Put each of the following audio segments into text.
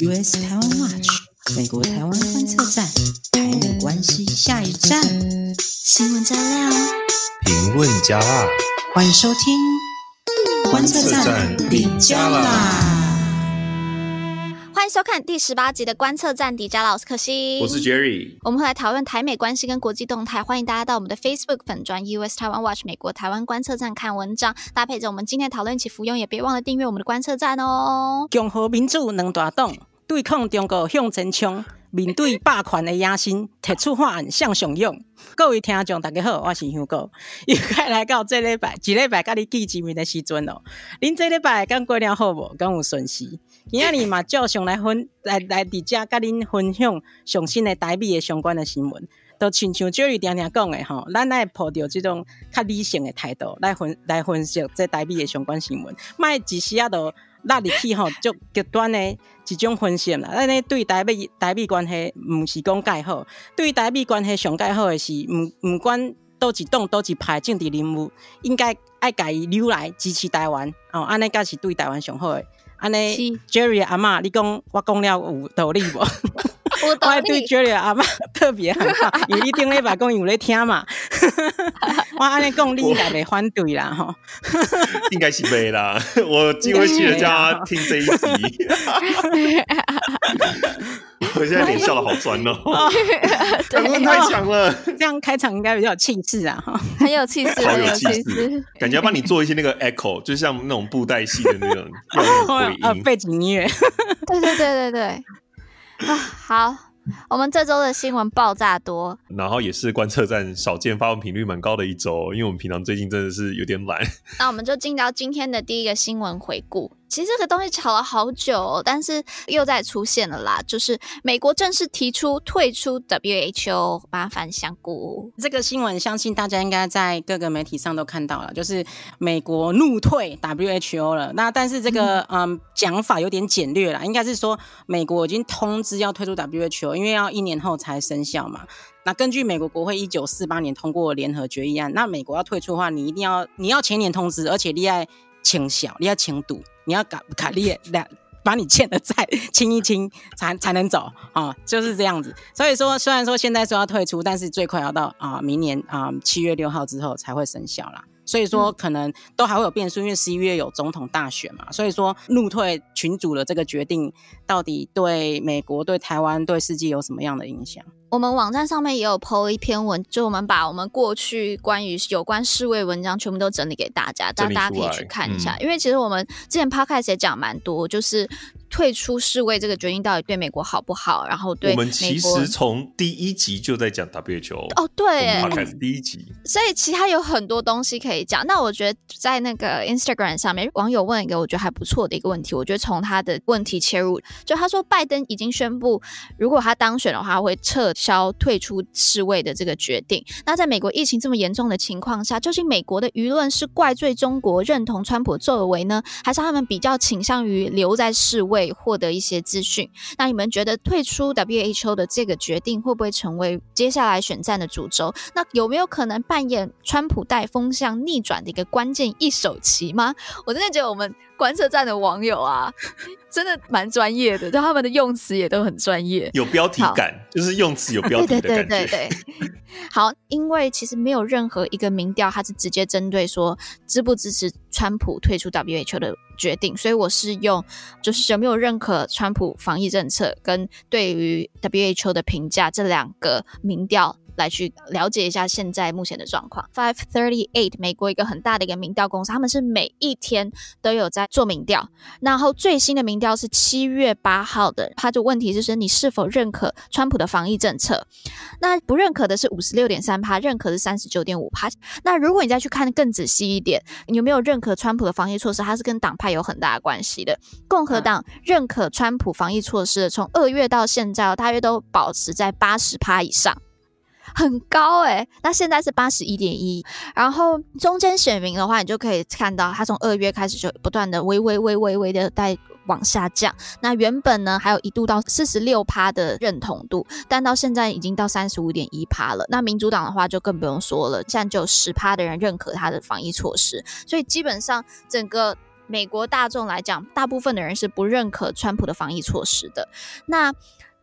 US 台湾 Watch 美国台湾观测站，台美关系下一站。新闻加料，评论加辣，欢迎收听观测站顶加啦。欢迎收看第十八集的观测站迪迦老师可惜，我是 Jerry。我们会来讨论台美关系跟国际动态，欢迎大家到我们的 Facebook 粉专 US 台湾 Watch 美国台湾观测站看文章，搭配着我们今天讨论一起服用，也别忘了订阅我们的观测站哦。共和民主两大党对抗中国向前冲，面对霸权的野心，提出法案向上用。各位听众大家好，我是香哥，又该来到这礼拜，一礼拜跟你见一面的时阵哦。您这礼拜刚过了好无？刚有顺时？今仔日嘛，照常来分来来伫遮，甲恁分享上新的台币的相关的新闻。都亲像 Jerry 常常讲的吼，咱来抱着这种较理性的态度来分来分析这台币的相关新闻。卖一时啊，都拉入去吼，就极端的一种分析啦。咱咧对台币台币关系，毋是讲介好，对台币关系上介好的是，毋毋管倒一党倒一派政治人物，应该爱家己留来支持台湾哦，安尼才是对台湾上好的。安尼，Jerry 阿嬷，你讲我讲了有道理无？我对 Jerry 阿妈 特别很好，因为你顶礼拜讲有咧听嘛。我安尼讲，你应该袂反对啦吼。应该是袂啦，我机会记得叫他听这一集。我现在脸笑得好酸哦，讨论太强了。这样开场应该比较有气势啊，很有气势，好有气势，感觉要帮你做一些那个 echo，就像那种布袋戏的那种回音，背景音乐。对对对对对，啊 好。我们这周的新闻爆炸多，然后也是观测站少见发文频率蛮高的一周，因为我们平常最近真的是有点懒。那我们就进到今天的第一个新闻回顾。其实这个东西吵了好久哦，但是又再出现了啦，就是美国正式提出退出 WHO，麻烦香菇。这个新闻相信大家应该在各个媒体上都看到了，就是美国怒退 WHO 了。那但是这个嗯讲法有点简略啦，应该是说美国已经通知要退出 WHO，因为要一年后才生效嘛。那根据美国国会一九四八年通过联合决议案，那美国要退出的话，你一定要你要前年通知，而且你要请小，你要请赌。你要卡卡利两把你欠的债清一清，才才能走啊，就是这样子。所以说，虽然说现在说要退出，但是最快要到啊明年啊七月六号之后才会生效啦。所以说，可能都还会有变数，因为十一月有总统大选嘛。所以说，怒退群主的这个决定，到底对美国、对台湾、对世界有什么样的影响？我们网站上面也有 po 一篇文，就我们把我们过去关于有关世卫文章全部都整理给大家，大家可以去看一下。嗯、因为其实我们之前 podcast 也讲蛮多，就是退出世卫这个决定到底对美国好不好？然后对，我们其实从第一集就在讲 WHO 哦，对，podcast 第一集，所以其他有很多东西可以讲。那我觉得在那个 Instagram 上面，网友问一个我觉得还不错的一个问题，我觉得从他的问题切入，就他说拜登已经宣布，如果他当选的话，会撤。消退出世卫的这个决定，那在美国疫情这么严重的情况下，究竟美国的舆论是怪罪中国认同川普作为呢，还是他们比较倾向于留在世卫获得一些资讯？那你们觉得退出 WHO 的这个决定会不会成为接下来选战的主轴？那有没有可能扮演川普带风向逆转的一个关键一手棋吗？我真的觉得我们。观测站的网友啊，真的蛮专业的，但他们的用词也都很专业，有标题感，就是用词有标题的感觉。对对对对对。好，因为其实没有任何一个民调，它是直接针对说支不支持川普退出 WHO 的决定，所以我是用就是有没有认可川普防疫政策跟对于 WHO 的评价这两个民调。来去了解一下现在目前的状况。Five Thirty Eight，美国一个很大的一个民调公司，他们是每一天都有在做民调。然后最新的民调是七月八号的，他的问题就是你是否认可川普的防疫政策？那不认可的是五十六点三趴，认可是三十九点五趴。那如果你再去看更仔细一点，你有没有认可川普的防疫措施？它是跟党派有很大的关系的。共和党认可川普防疫措施的，从二月到现在，大约都保持在八十趴以上。很高诶、欸，那现在是八十一点一，然后中间选民的话，你就可以看到，他从二月开始就不断的微微微微微的在往下降。那原本呢，还有一度到四十六趴的认同度，但到现在已经到三十五点一趴了。那民主党的话就更不用说了，现在就有十趴的人认可他的防疫措施，所以基本上整个。美国大众来讲，大部分的人是不认可川普的防疫措施的。那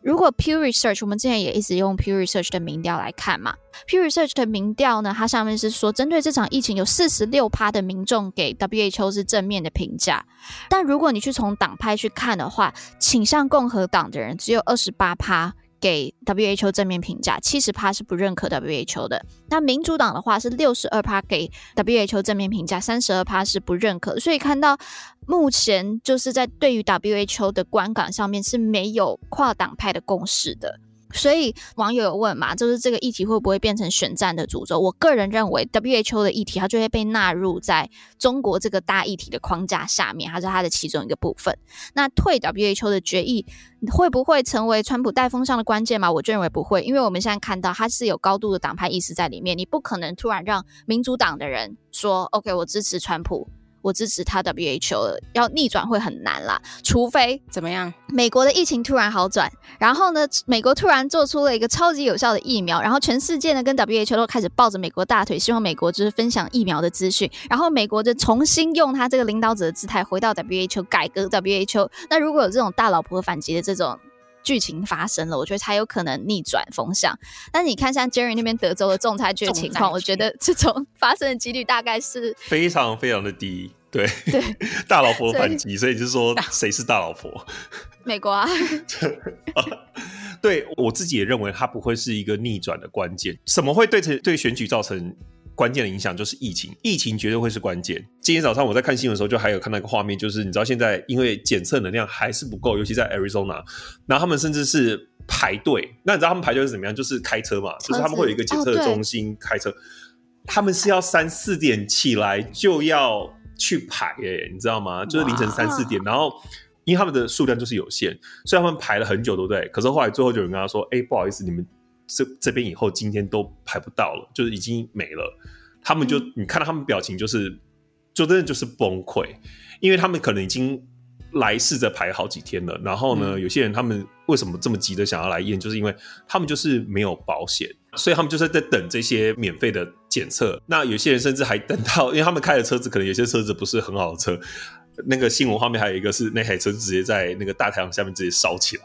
如果 Pew Research，我们之前也一直用 Pew Research 的民调来看嘛，Pew Research 的民调呢，它上面是说，针对这场疫情，有四十六趴的民众给 WHO 是正面的评价。但如果你去从党派去看的话，倾向共和党的人只有二十八趴。给 WHO 正面评价，七十趴是不认可 WHO 的。那民主党的话是六十二趴给 WHO 正面评价，三十二趴是不认可。所以看到目前就是在对于 WHO 的观感上面是没有跨党派的共识的。所以网友有问嘛，就是这个议题会不会变成选战的诅咒？我个人认为，WHO 的议题它就会被纳入在中国这个大议题的框架下面，它是它的其中一个部分。那退 WHO 的决议会不会成为川普带风向的关键吗？我就认为不会，因为我们现在看到它是有高度的党派意识在里面，你不可能突然让民主党的人说 “OK，我支持川普”。我支持他 WHO 要逆转会很难啦，除非怎么样？美国的疫情突然好转，然后呢，美国突然做出了一个超级有效的疫苗，然后全世界呢跟 WHO 都开始抱着美国大腿，希望美国就是分享疫苗的资讯，然后美国就重新用他这个领导者的姿态回到 WHO 改革 WHO。那如果有这种大老婆反击的这种剧情发生了，我觉得才有可能逆转风向。但是你看，像 Jerry 那边德州的仲裁局的情况，我觉得这种发生的几率大概是非常非常的低。对对，大老婆反击，所以就是说谁是大老婆？美国啊。对，我自己也认为它不会是一个逆转的关键。什么会对对选举造成关键的影响？就是疫情，疫情绝对会是关键。今天早上我在看新闻的时候，就还有看到一个画面，就是你知道现在因为检测能量还是不够，尤其在 Arizona，然后他们甚至是排队。那你知道他们排队是怎么样？就是开车嘛，就是他们会有一个检测中心开车，他们是要三四点起来就要。去排诶、欸，你知道吗？就是凌晨三四点，然后因为他们的数量就是有限，所以他们排了很久，对不对？可是后来最后就有人跟他说：“哎、欸，不好意思，你们这这边以后今天都排不到了，就是已经没了。”他们就、嗯、你看到他们表情，就是就真的就是崩溃，因为他们可能已经来试着排好几天了。然后呢，嗯、有些人他们为什么这么急的想要来验，就是因为他们就是没有保险。所以他们就是在等这些免费的检测。那有些人甚至还等到，因为他们开的车子可能有些车子不是很好的车。那个新闻画面还有一个是那台车直接在那个大太阳下面直接烧起来，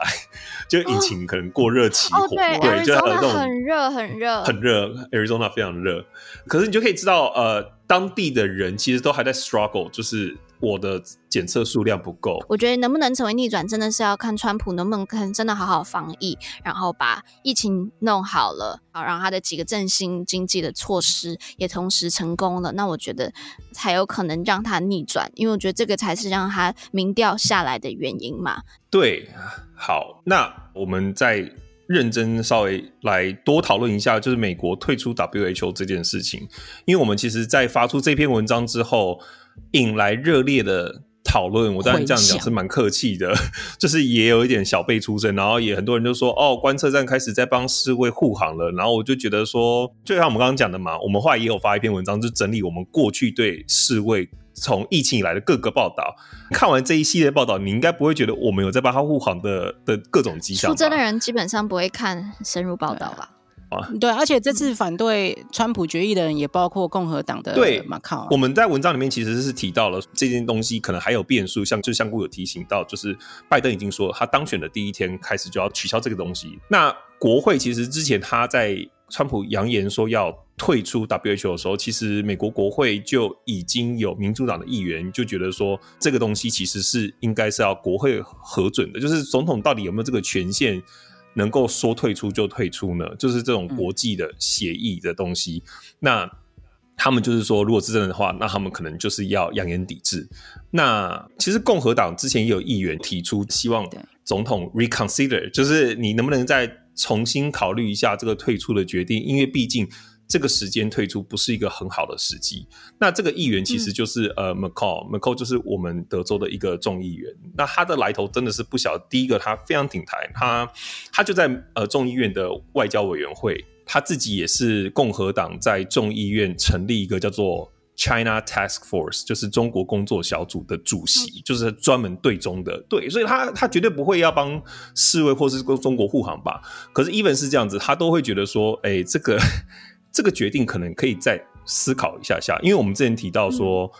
就引擎可能过热起火。哦，对，对，就那种很热很热很热，Arizona 非常热。可是你就可以知道，呃，当地的人其实都还在 struggle，就是。我的检测数量不够，我觉得能不能成为逆转，真的是要看川普能不能看真的好好防疫，然后把疫情弄好了，好，然后他的几个振兴经济的措施也同时成功了，那我觉得才有可能让他逆转，因为我觉得这个才是让他民调下来的原因嘛。对，好，那我们再认真稍微来多讨论一下，就是美国退出 WHO 这件事情，因为我们其实，在发出这篇文章之后。引来热烈的讨论，我当然这样讲是蛮客气的，就是也有一点小辈出身，然后也很多人就说哦，观测站开始在帮世卫护航了，然后我就觉得说，就像我们刚刚讲的嘛，我们后来也有发一篇文章，就整理我们过去对世卫从疫情以来的各个报道，看完这一系列报道，你应该不会觉得我们有在帮他护航的的各种迹象。出征的人基本上不会看深入报道吧？对，而且这次反对川普决议的人也包括共和党的对马卡。我们在文章里面其实是提到了这件东西可能还有变数，像就香菇有提醒到，就是拜登已经说他当选的第一天开始就要取消这个东西。那国会其实之前他在川普扬言说要退出 WHO 的时候，其实美国国会就已经有民主党的议员就觉得说这个东西其实是应该是要国会核准的，就是总统到底有没有这个权限？能够说退出就退出呢？就是这种国际的协议的东西。嗯、那他们就是说，如果是真的话，那他们可能就是要扬言抵制。那其实共和党之前也有议员提出，希望总统 reconsider，就是你能不能再重新考虑一下这个退出的决定？因为毕竟。这个时间退出不是一个很好的时机。那这个议员其实就是、嗯、呃，McCaul，McCaul 就是我们德州的一个众议员。那他的来头真的是不小。第一个，他非常挺台，他他就在呃众议院的外交委员会，他自己也是共和党在众议院成立一个叫做 China Task Force，就是中国工作小组的主席，嗯、就是专门对中的。对，所以他他绝对不会要帮世卫或是中国护航吧。可是 even 是这样子，他都会觉得说，哎，这个。这个决定可能可以再思考一下下，因为我们之前提到说，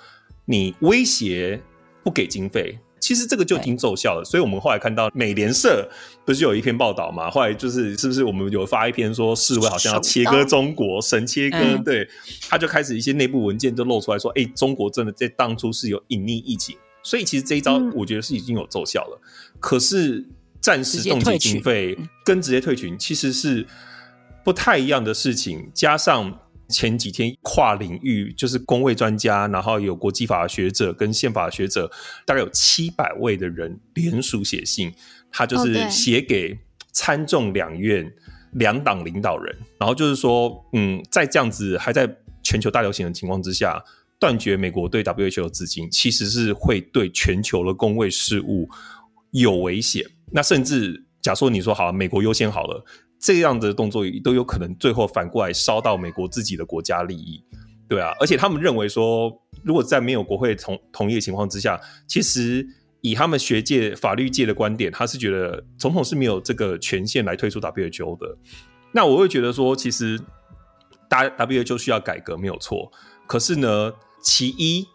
你威胁不给经费。其实这个就已经奏效了，所以我们后来看到美联社不是有一篇报道嘛？后来就是是不是我们有发一篇说世卫好像要切割中国，神切割？嗯、对，他就开始一些内部文件就露出来说，哎，中国真的在当初是有隐匿疫情，所以其实这一招我觉得是已经有奏效了。嗯、可是暂时冻结经费跟直接退群其实是不太一样的事情，加上。前几天跨领域就是公卫专家，然后有国际法学者跟宪法学者，大概有七百位的人联署写信，他就是写给参众两院两党领导人，然后就是说，嗯，在这样子还在全球大流行的情况之下，断绝美国对 WHO 的资金，其实是会对全球的公卫事务有危险。那甚至假说你说好，美国优先好了。这样的动作都有可能最后反过来烧到美国自己的国家利益，对啊，而且他们认为说，如果在没有国会同同意的情况之下，其实以他们学界、法律界的观点，他是觉得总统是没有这个权限来退出 WHO 的。那我会觉得说，其实大 WHO 需要改革没有错，可是呢，其一。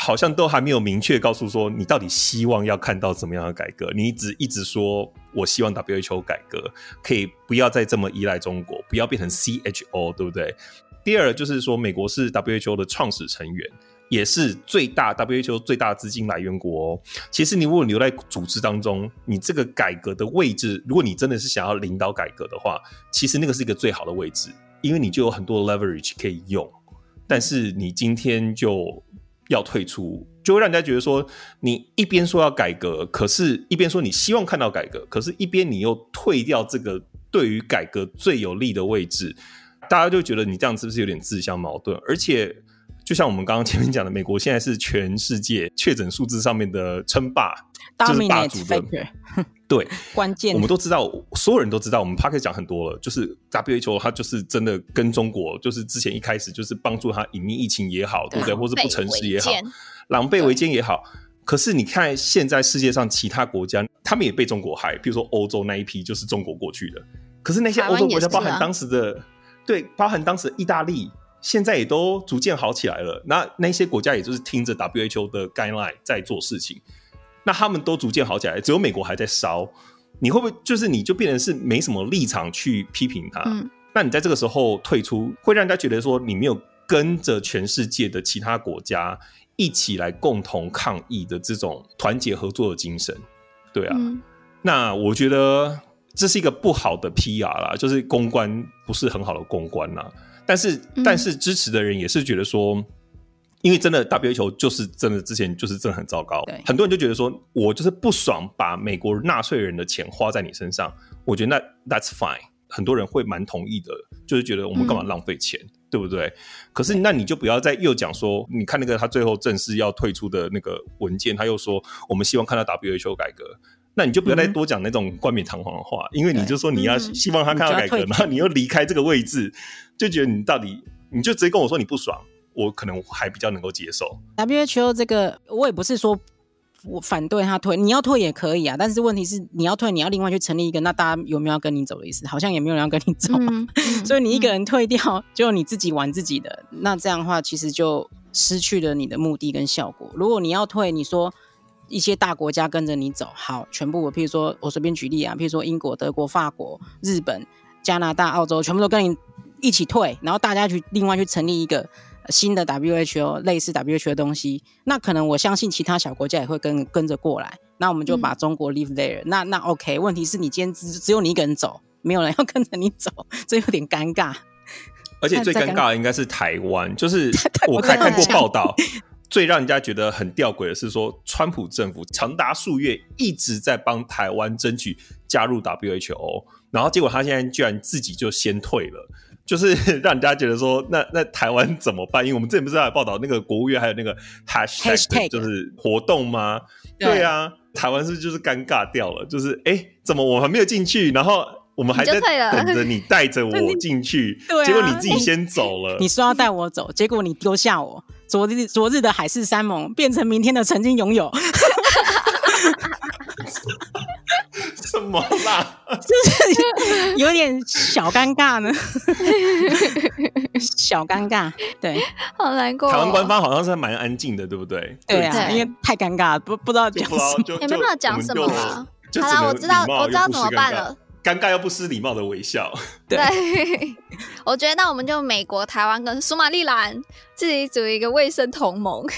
好像都还没有明确告诉说你到底希望要看到怎么样的改革，你一直一直说我希望 WHO 改革，可以不要再这么依赖中国，不要变成 CHO，对不对？第二就是说，美国是 WHO 的创始成员，也是最大 WHO 最大资金来源国。其实你如果留在组织当中，你这个改革的位置，如果你真的是想要领导改革的话，其实那个是一个最好的位置，因为你就有很多 leverage 可以用。但是你今天就。要退出，就会让人家觉得说，你一边说要改革，可是一边说你希望看到改革，可是一边你又退掉这个对于改革最有利的位置，大家就觉得你这样是不是有点自相矛盾？而且，就像我们刚刚前面讲的，美国现在是全世界确诊数字上面的称霸，就是霸主的。对，关键我们都知道，所有人都知道，我们 Podcast 讲很多了，就是 WHO 它就是真的跟中国，就是之前一开始就是帮助他隐匿疫情也好，对不对？或是不诚实也好，狼狈为奸也好。可是你看现在世界上其他国家，他们也被中国害，比如说欧洲那一批就是中国过去的。可是那些欧洲国家，包含当时的对，包含当时的意大利，现在也都逐渐好起来了。那那些国家也就是听着 WHO 的 guideline 在做事情。那他们都逐渐好起来，只有美国还在烧。你会不会就是你就变成是没什么立场去批评他？嗯，那你在这个时候退出，会让人家觉得说你没有跟着全世界的其他国家一起来共同抗疫的这种团结合作的精神，对啊。嗯，那我觉得这是一个不好的 PR 啦，就是公关不是很好的公关啦。但是，嗯，但是支持的人也是觉得说。因为真的 WHO 就是真的之前就是真的很糟糕，很多人就觉得说，我就是不爽把美国纳税人的钱花在你身上，我觉得那 That's fine，很多人会蛮同意的，就是觉得我们干嘛浪费钱，嗯、对不对？可是那你就不要再又讲说，你看那个他最后正式要退出的那个文件，他又说我们希望看到 WHO 改革，那你就不要再多讲那种冠冕堂皇的话，嗯、因为你就说你要希望他看到改革，然后你又离开这个位置，就觉得你到底你就直接跟我说你不爽。我可能还比较能够接受 WHO 这个，我也不是说我反对他退，你要退也可以啊。但是问题是，你要退，你要另外去成立一个，那大家有没有要跟你走的意思？好像也没有人要跟你走，所以你一个人退掉，就你自己玩自己的。那这样的话，其实就失去了你的目的跟效果。如果你要退，你说一些大国家跟着你走，好，全部我譬如说我随便举例啊，譬如说英国、德国、法国、日本、加拿大、澳洲，全部都跟你一起退，然后大家去另外去成立一个。新的 WHO 类似 WHO 的东西，那可能我相信其他小国家也会跟跟着过来。那我们就把中国 leave there、嗯。那那 OK，问题是你今天只只有你一个人走，没有人要跟着你走，这有点尴尬。而且最尴尬的应该是台湾，就是 我看看过报道，最让人家觉得很吊诡的是说，川普政府长达数月一直在帮台湾争取加入 WHO，然后结果他现在居然自己就先退了。就是 让人家觉得说，那那台湾怎么办？因为我们之前不是在报道那个国务院还有那个 hashtag 就是活动吗？对，对啊，台湾是不是就是尴尬掉了？就是哎，怎么我还没有进去，然后我们还在等着你带着 我进去，结果你自己先 走了。你说要带我走，结果你丢下我。昨日昨日的海誓山盟变成明天的曾经拥有。什么啦？就是有点小尴尬呢，小尴尬。对，好难过、哦。台湾官方好像是蛮安静的，对不对？对啊，对因为太尴尬了，不不知道讲什么，也没办法讲什么了。好了，我知道，我知道怎么办了。尴尬又不失礼貌的微笑。对，我觉得那我们就美国、台湾跟苏马利兰自己组一个卫生同盟。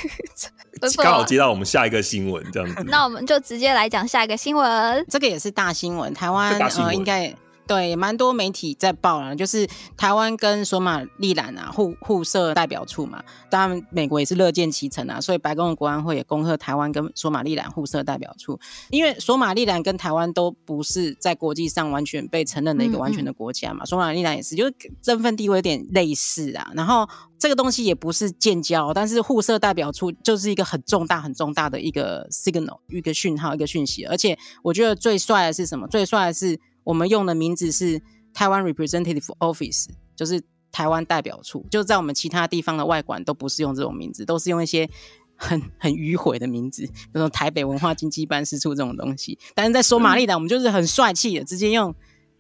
刚好接到我们下一个新闻，这样子。那我们就直接来讲下一个新闻。这个也是大新闻，台湾呃应该。对，蛮多媒体在报了，就是台湾跟索马利兰啊互互设代表处嘛，当然美国也是乐见其成啊，所以白宫的国安会也恭贺台湾跟索马利兰互设代表处，因为索马利兰跟台湾都不是在国际上完全被承认的一个完全的国家嘛，嗯嗯，索马利兰也是，就是身份地位有点类似啊，然后这个东西也不是建交，但是互设代表处就是一个很重大很重大的一个 signal，一个讯号，一个讯息，而且我觉得最帅的是什么？最帅的是。我们用的名字是台湾 Representative Office，就是台湾代表处。就在我们其他地方的外馆都不是用这种名字，都是用一些很很迂回的名字，比如说台北文化经济办事处这种东西。但是在索马利兰，我们就是很帅气的，直接用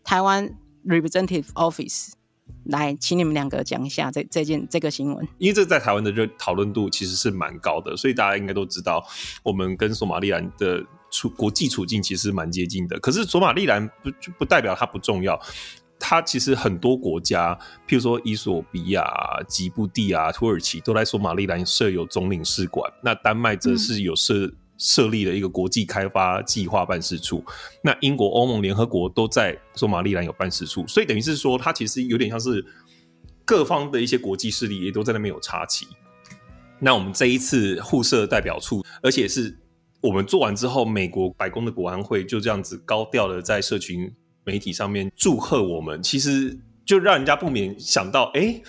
台湾 Representative Office 来，请你们两个讲一下这这件这个新闻。因为这在台湾的热讨论度其实是蛮高的，所以大家应该都知道，我们跟索马利兰的。处国际处境其实蛮接近的，可是索马利兰不就不代表它不重要。它其实很多国家，譬如说伊索比亚、吉布地啊、土耳其，都在索马利兰设有总领事馆。那丹麦则是有设设立了一个国际开发计划办事处。那英国、欧盟、联合国都在索马利兰有办事处，所以等于是说，它其实有点像是各方的一些国际势力也都在那边有插旗。那我们这一次互设代表处，而且是。我们做完之后，美国白宫的国安会就这样子高调的在社群媒体上面祝贺我们，其实就让人家不免想到，哎，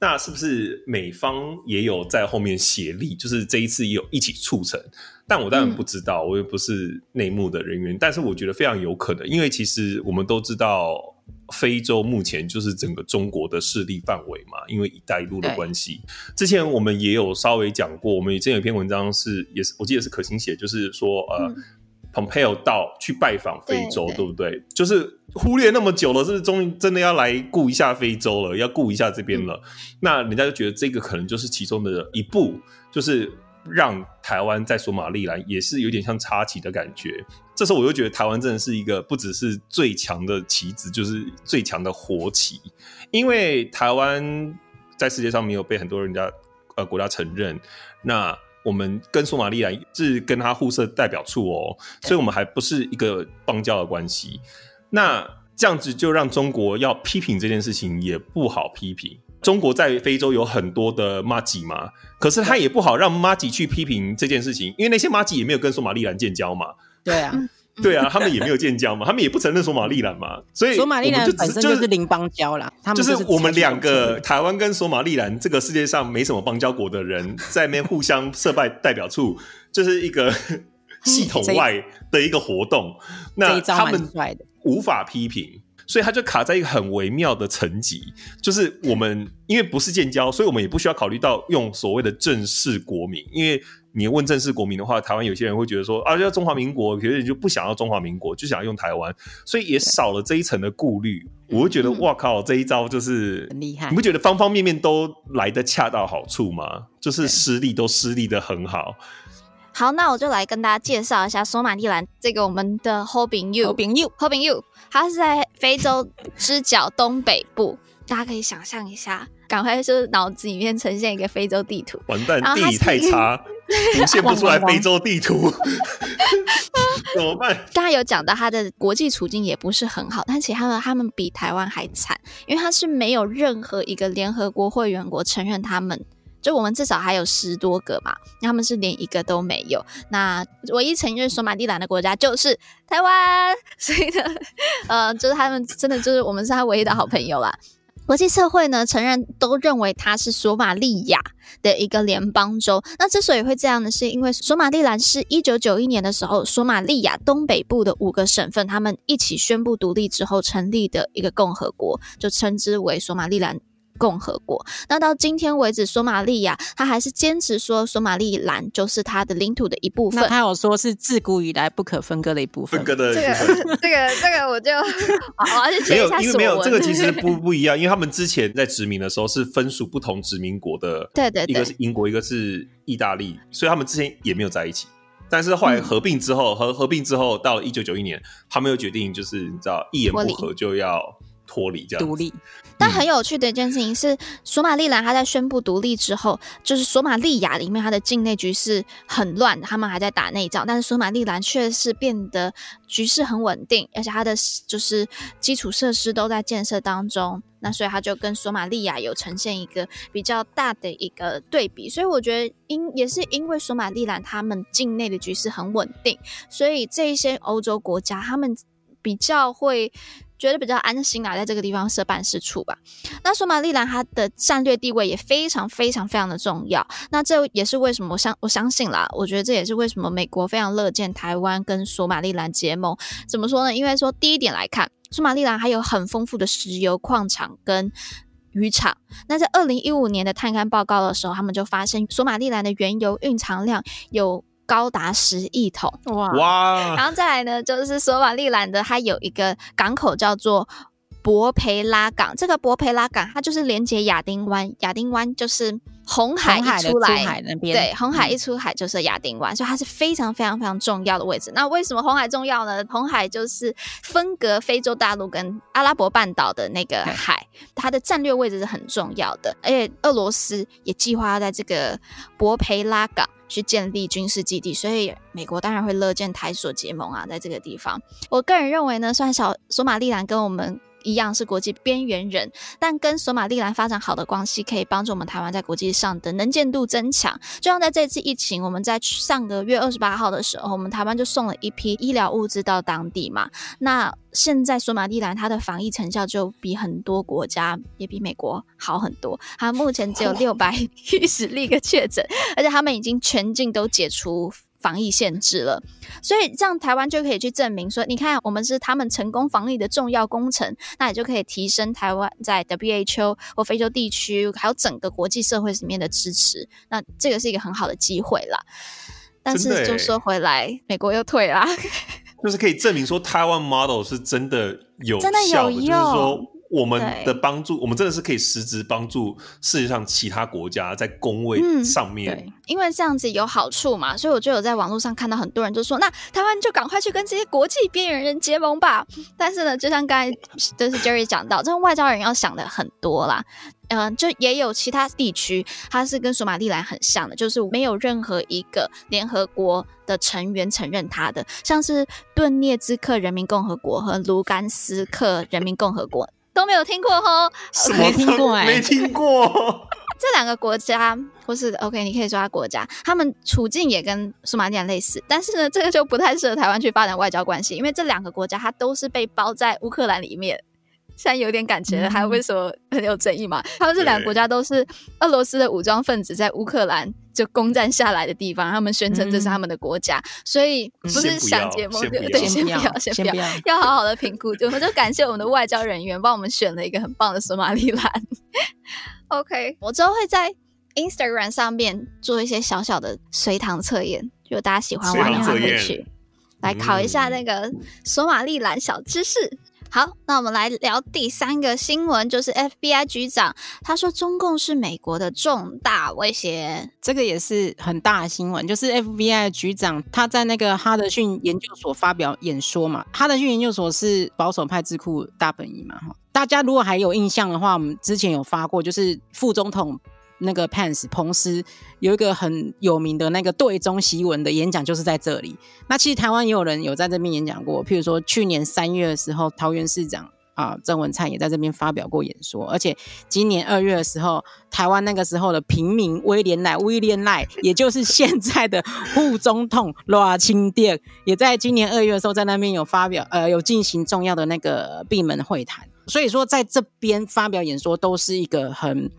那是不是美方也有在后面协力，就是这一次也有一起促成？但我当然不知道，我又不是内幕的人员，但是我觉得非常有可能，因为其实我们都知道。非洲目前就是整个中国的势力范围嘛，因为“一带一路”的关系。之前我们也有稍微讲过，我们之前有一篇文章是，也是我记得是可心写，就是说呃、嗯、，Pompeo 到去拜访非洲，对，对，对不对？就是忽略那么久了，是终于真的要来顾一下非洲了，要顾一下这边了？嗯、那人家就觉得这个可能就是其中的一步，就是。让台湾在索马利兰也是有点像插旗的感觉。这时候我又觉得台湾真的是一个不只是最强的棋子，就是最强的活棋。因为台湾在世界上没有被很多人家呃国家承认，那我们跟索马利兰是跟他互设代表处哦，所以我们还不是一个邦交的关系。那这样子就让中国要批评这件事情也不好批评。中国在非洲有很多的麻吉嘛，可是他也不好让麻吉去批评这件事情，因为那些麻吉也没有跟索马利兰建交嘛。对啊，对啊，他们也没有建交嘛，他们也不承认索马利兰嘛，所以索马利兰本身就是邻邦交啦。就是、就是我们两个台湾跟索马利兰这个世界上没什么邦交国的人在那边互相设拜代表处，就是一个 系统外的一个活动。那他们无法批评。所以它就卡在一个很微妙的层级，就是我们因为不是建交，所以我们也不需要考虑到用所谓的正式国民。因为你问正式国民的话，台湾有些人会觉得说啊，要中华民国，有些人就不想要中华民国，就想要用台湾，所以也少了这一层的顾虑。我会觉得哇靠，这一招就是很厉害。你不觉得方方面面都来得恰到好处吗？就是失利都失利的很好。好，那我就来跟大家介绍一下索马利兰这个我们的好朋友，好朋友，好朋友，它是在非洲之角东北部，大家可以想象一下，赶快就是脑子里面呈现一个非洲地图。完蛋，地理太差，浮现不出来非洲地图，怎么办？刚才有讲到它的国际处境也不是很好，但其实他们他们比台湾还惨，因为它是没有任何一个联合国会员国承认他们。就我们至少还有十多个嘛，那他们是连一个都没有。那唯一承认索马利兰的国家就是台湾，所以呢，呃，就是他们真的就是我们是他唯一的好朋友啦。国际社会呢承认都认为它是索马利亚的一个联邦州。那之所以会这样呢是，因为索马利兰是一九九一年的时候，索马利亚东北部的五个省份他们一起宣布独立之后成立的一个共和国，就称之为索马利兰。共和国。那到今天为止，索马利亚他还是坚持说索马利兰就是他的领土的一部分。那他有说是自古以来不可分割的一部分。分割的这个这个这个我就 我要去查一下。没有，因为没有这个其实不不一样，因为他们之前在殖民的时候是分属不同殖民国的。对对对，一个是英国，一个是意大利，所以他们之前也没有在一起。但是后来合并之后，合、嗯、合并之后，到了一九九一年，他们又决定，就是你知道，一言不合就要脱离这样独立。但很有趣的一件事情是，索马利兰他在宣布独立之后，就是索马利亚里面它的境内局势很乱，他们还在打内仗，但是索马利兰却是变得局势很稳定，而且它的就是基础设施都在建设当中。那所以他就跟索马利亚有呈现一个比较大的一个对比，所以我觉得因也是因为索马利兰他们境内的局势很稳定，所以这一些欧洲国家他们比较会觉得比较安心啊，在这个地方设办事处吧。那索马利兰它的战略地位也非常非常非常的重要，那这也是为什么我相我相信啦，我觉得这也是为什么美国非常乐见台湾跟索马利兰结盟。怎么说呢？因为说第一点来看。索马利兰还有很丰富的石油矿场跟渔场。那在二零一五年的探勘报告的时候，他们就发现索马利兰的原油蕴藏量有高达十亿桶。哇哇！然后再来呢，就是索马利兰的它有一个港口叫做博培拉港。这个博培拉港它就是连接亚丁湾，亚丁湾就是。红海一出来，海那边对，红海一出海就是亚丁湾，嗯，所以它是非常非常非常重要的位置。那为什么红海重要呢？红海就是分隔非洲大陆跟阿拉伯半岛的那个 海，它的战略位置是很重要的。而且俄罗斯也计划要在这个博培拉港去建立军事基地，所以美国当然会乐见台索结盟啊，在这个地方。我个人认为呢，算小索马利兰跟我们。一样是国际边缘人，但跟索马利兰发展好的关系，可以帮助我们台湾在国际上的能见度增强。就像在这次疫情，我们在上个月二十八号的时候，我们台湾就送了一批医疗物资到当地嘛。那现在索马利兰它的防疫成效就比很多国家，也比美国好很多。它目前只有六百一十例个确诊，而且他们已经全境都解除。防疫限制了，所以这样台湾就可以去证明说，你看我们是他们成功防疫的重要工程，那也就可以提升台湾在 WHO 或非洲地区还有整个国际社会里面的支持。那这个是一个很好的机会啦。但是就说回来，美国又退啦，就是可以证明说台湾 model 是真的有效的，真的有用。就是说我们的帮助，我们真的是可以实质帮助世界上其他国家在工位上面。嗯，因为这样子有好处嘛，所以我就有在网络上看到很多人就说，那台湾就赶快去跟这些国际边缘人结盟吧。但是呢，就像刚才就是 Jerry 讲到，这种外交人要想的很多啦。嗯、呃，就也有其他地区，它是跟索马利兰很像的，就是没有任何一个联合国的成员承认它的，像是顿涅茨克人民共和国和卢甘斯克人民共和国。都没有听过吼，没听过哎，没听过。这两个国家，或是 OK，你可以说它国家，他们处境也跟苏马利亚类似，但是呢，这个就不太适合台湾去发展外交关系，因为这两个国家它都是被包在乌克兰里面。现在有点感觉了，还为什么很有争议嘛？他们这两个国家都是俄罗斯的武装分子在乌克兰就攻占下来的地方，他们宣称这是他们的国家，嗯、所以不是想结盟，对，先不要，先不要，要。好好的评估。我们就感谢我们的外交人员帮我们选了一个很棒的索马里兰。OK，我之后会在 Instagram 上面做一些小小的随堂测验，就大家喜欢玩的话可以去来考一下那个索马里兰小知识。好，那我们来聊第三个新闻，就是 FBI 局长他说中共是美国的重大威胁，这个也是很大的新闻。就是 FBI 局长他在那个哈德逊研究所发表演说嘛，哈德逊研究所是保守派智库大本营嘛，哈，大家如果还有印象的话，我们之前有发过，就是副总统。那个 Pence 彭斯有一个很有名的那个对中檄文的演讲，就是在这里。那其实台湾也有人有在这边演讲过，譬如说去年三月的时候，桃园市长啊郑文灿也在这边发表过演说。而且今年二月的时候，台湾那个时候的平民威廉赖威廉赖，也就是现在的副总统赖清德，也在今年二月的时候在那边有发表呃有进行重要的那个闭门会谈。所以说在这边发表演说都是一个很。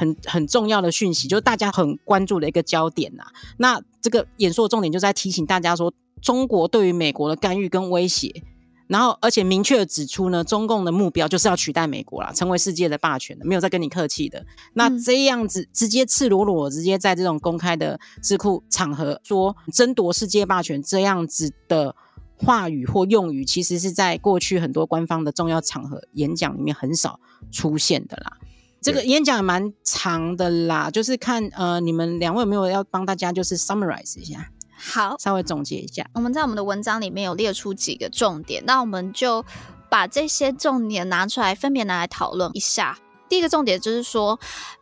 很很重要的讯息，就是大家很关注的一个焦点呐、啊。那这个演说的重点就在提醒大家说，中国对于美国的干预跟威胁，然后而且明确的指出呢，中共的目标就是要取代美国啦，成为世界的霸权的，没有再跟你客气的。那这样子直接赤裸裸，直接在这种公开的智库场合说争夺世界霸权这样子的话语或用语，其实是在过去很多官方的重要场合演讲里面很少出现的啦。这个演讲也蛮长的啦，就是看呃，你们两位有没有要帮大家就是 summarize 一下？好，稍微总结一下。我们在我们的文章里面有列出几个重点，那我们就把这些重点拿出来，分别拿来讨论一下。第一个重点就是说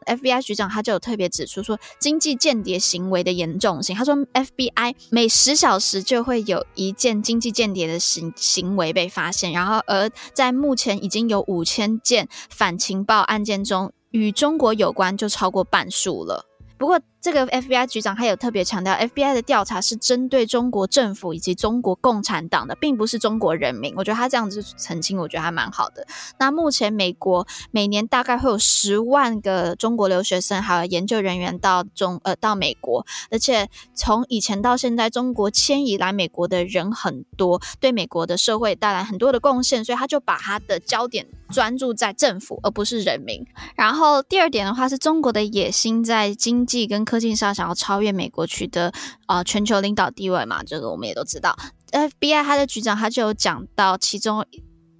，FBI 局长他就有特别指出说，经济间谍行为的严重性。他说，FBI 每十小时就会有一件经济间谍的行行为被发现，然后而在目前已经有五千件反情报案件中，与中国有关就超过半数了。不过，这个 FBI 局长他有特别强调，FBI 的调查是针对中国政府以及中国共产党的，并不是中国人民。我觉得他这样子澄清，我觉得还蛮好的。那目前美国每年大概会有十万个中国留学生还有研究人员到中呃到美国，而且从以前到现在，中国迁移来美国的人很多，对美国的社会带来很多的贡献，所以他就把他的焦点专注在政府而不是人民。然后第二点的话，是中国的野心在经济跟科技上想要超越美国，取得啊、全球领导地位嘛，这个我们也都知道。FBI 他的局长他就有讲到其中。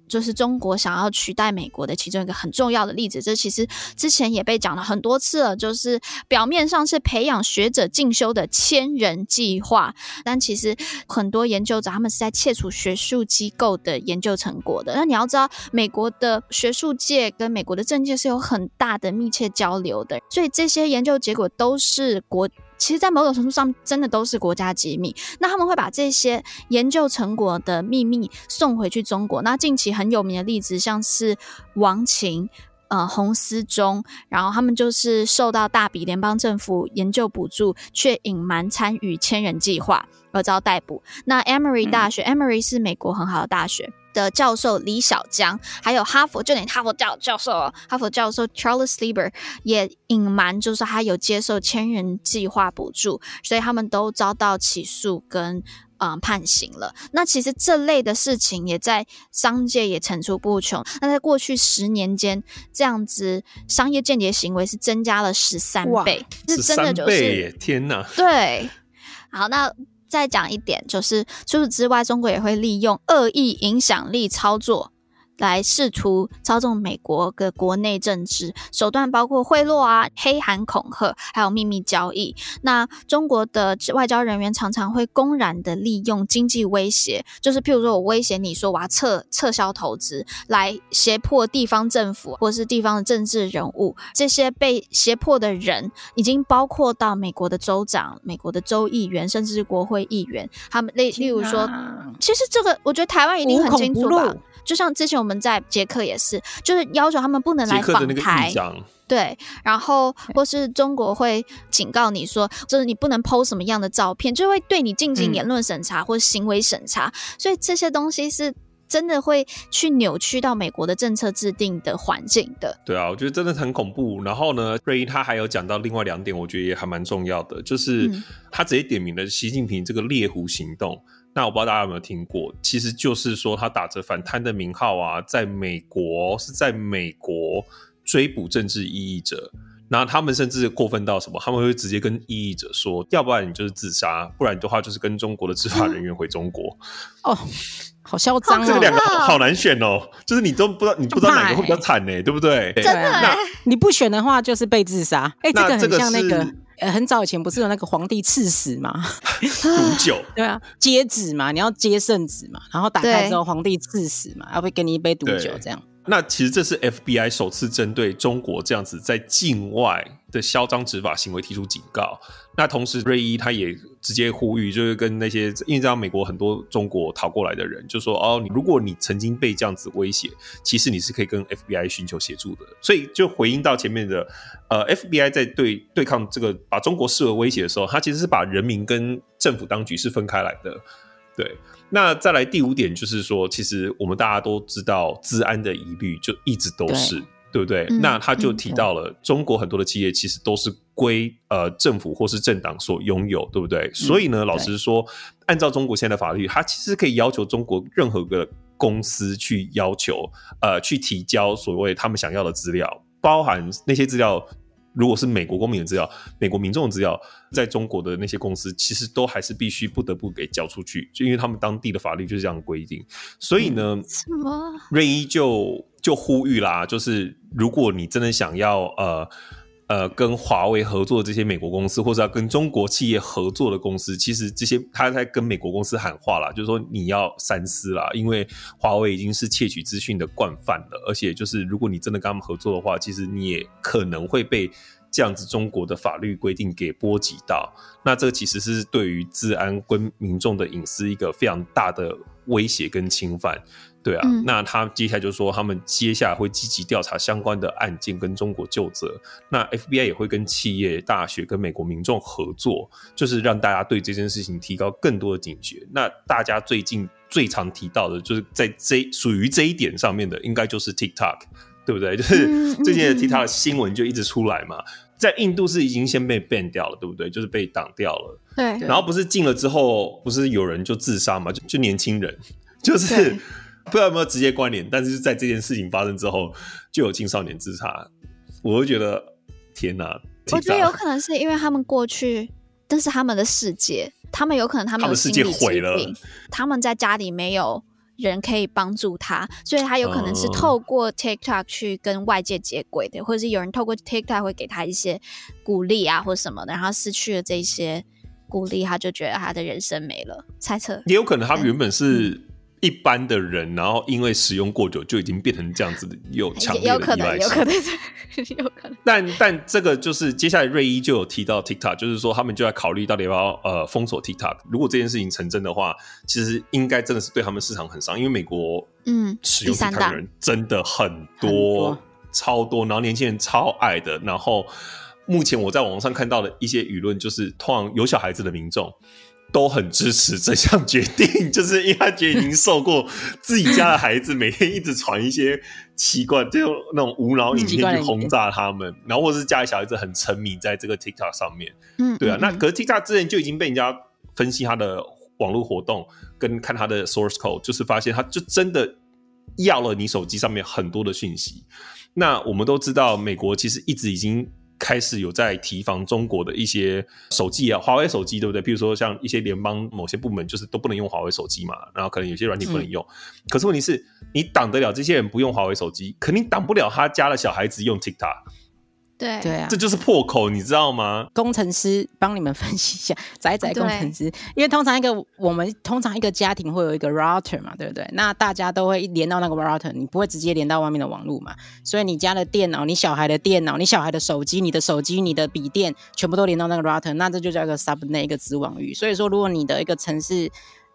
就是中国想要取代美国的其中一个很重要的例子，这其实之前也被讲了很多次了。就是表面上是培养学者进修的千人计划，但其实很多研究者他们是在窃取学术机构的研究成果的。那你要知道，美国的学术界跟美国的政界是有很大的密切交流的，所以这些研究结果都是国。其实，在某种程度上，真的都是国家机密。那他们会把这些研究成果的秘密送回去中国。那近期很有名的例子，像是王琴、呃洪思忠，然后他们就是受到大笔联邦政府研究补助，却隐瞒参与千人计划而遭逮捕。那 Emory 大学、嗯、，Emory 是美国很好的大学。的教授李小江，还有哈佛，就连哈佛教教授，哈佛教授 Charles Lieber 也隐瞒，就是他有接受千人计划补助，所以他们都遭到起诉跟嗯、呃、判刑了。那其实这类的事情也在商界也层出不穷。那在过去十年间，这样子商业间谍行为是增加了十三倍，是真的就是天哪！对，好那。再讲一点，就是除此之外，中国也会利用恶意影响力操作。来试图操纵美国的国内政治手段，包括贿赂啊、黑函恐吓，还有秘密交易。那中国的外交人员常常会公然的利用经济威胁，就是譬如说我威胁你说我要撤撤销投资，来胁迫地方政府或是地方的政治人物。这些被胁迫的人，已经包括到美国的州长、美国的州议员，甚至是国会议员。他们例例如说，其实这个我觉得台湾一定很清楚吧。就像之前我们在捷克也是，就是要求他们不能来访台，对，然后或是中国会警告你说，就是你不能 PO 什么样的照片，就会对你进行言论审查或行为审查，嗯，所以这些东西是真的会去扭曲到美国的政策制定的环境的。对啊，我觉得真的很恐怖。然后呢，瑞伊他还有讲到另外两点，我觉得也还蛮重要的，就是他直接点名了习近平这个猎狐行动。那我不知道大家有没有听过，其实就是说他打着反贪的名号啊，在美国是在美国追捕政治异议者，然后他们甚至过分到什么，他们会直接跟异议者说，要不然你就是自杀，不然的话就是跟中国的执法人员回中国。哦，好嚣张啊！这两个好难选哦，就是你都不知道，你不知道哪个会比较惨呢，对不对？真的，那你不选的话就是被自杀。哎，这个很像那个。呃，很早以前不是有那个皇帝赐死吗？毒酒，对啊，接旨嘛，你要接圣旨嘛，然后打开之后皇帝赐死嘛，要不给你一杯毒酒这样。那其实这是 FBI 首次针对中国这样子在境外的嚣张执法行为提出警告。那同时，瑞伊他也直接呼吁，就是跟那些因为这样美国很多中国逃过来的人，就说哦，你如果你曾经被这样子威胁，其实你是可以跟 FBI 寻求协助的。所以就回应到前面的，呃，FBI 在对对抗这个把中国视为威胁的时候，他其实是把人民跟政府当局是分开来的，对。那再来第五点就是说，其实我们大家都知道，治安的疑虑就一直都是，对，对不对？嗯，那他就提到了中国很多的企业其实都是归呃政府或是政党所拥有，对不对？嗯，所以呢，老实说，按照中国现在的法律，它其实可以要求中国任何个公司去要求，呃，去提交所谓他们想要的资料，包含那些资料。如果是美国公民的资料，美国民众的资料，在中国的那些公司，其实都还是必须不得不给交出去，就因为他们当地的法律就是这样规定。所以呢，什么？瑞一就就呼吁啦，就是如果你真的想要呃。呃，跟华为合作的这些美国公司，或者要跟中国企业合作的公司，其实这些他在跟美国公司喊话了，就是说你要三思啦，因为华为已经是窃取资讯的惯犯了，而且就是如果你真的跟他们合作的话，其实你也可能会被这样子中国的法律规定给波及到。那这个其实是对于治安跟民众的隐私一个非常大的威胁跟侵犯。对啊，嗯、那他接下来就说，他们接下来会积极调查相关的案件，跟中国就责。那 FBI 也会跟企业、大学、跟美国民众合作，就是让大家对这件事情提高更多的警觉。那大家最近最常提到的，就是在这属于这一点上面的，应该就是 TikTok，对不对？就是 最近的 TikTok 的新闻就一直出来嘛，在印度是已经先被 ban 掉了，对不对？就是被挡掉了。对。然后不是禁了之后，不是有人就自杀嘛？就就年轻人，就是。不知道有没有直接关联，但是在这件事情发生之后，就有青少年自杀，我会觉得天哪！我觉得有可能是因为他们过去，这是他们的世界，他们有可能他们的世界毁了，他们在家里没有人可以帮助他，所以他有可能是透过 TikTok 去跟外界接轨的，或者是有人透过 TikTok 会给他一些鼓励啊，或什么的，然后失去了这些鼓励，他就觉得他的人生没了。猜测也有可能，他们原本是。一般的人，然后因为使用过久，就已经变成这样子的，有强烈的依赖性。有可能，有可能，有可能。但但这个就是接下来瑞一就有提到 TikTok，就是说他们就在考虑到底要不要呃封锁 TikTok。如果这件事情成真的话，其实应该真的是对他们市场很伤，因为美国嗯使用 TikTok 的人真的很多，很多超多，然后年轻人超爱的。然后目前我在网上看到的一些舆论，就是通常有小孩子的民众。都很支持这项决定，就是因为他觉得已经受过自己家的孩子每天一直传一些奇怪，就那种无脑影片去轰炸他们，然后或是家里小孩子很沉迷在这个 TikTok 上面，嗯，对啊，那可是 TikTok 之前就已经被人家分析他的网络活动，跟看他的 source code，就是发现他就真的要了你手机上面很多的讯息。那我们都知道，美国其实一直已经。开始有在提防中国的一些手机啊，华为手机对不对？比如说像一些联邦某些部门，就是都不能用华为手机嘛，然后可能有些软体不能用。嗯、可是问题是，你挡得了这些人不用华为手机，肯定挡不了他家的小孩子用 TikTok。对对啊，这就是破口，你知道吗？工程师帮你们分析一下，宅宅 工程师，因为通常一个我们通常一个家庭会有一个 router 嘛，对不对？那大家都会连到那个 router，你不会直接连到外面的网络嘛？所以你家的电脑、你小孩的电脑、你小孩的手机、你的手机、你的笔电，全部都连到那个 router，那这就叫一个 subnet 一个子网域。所以说，如果你的一个城市，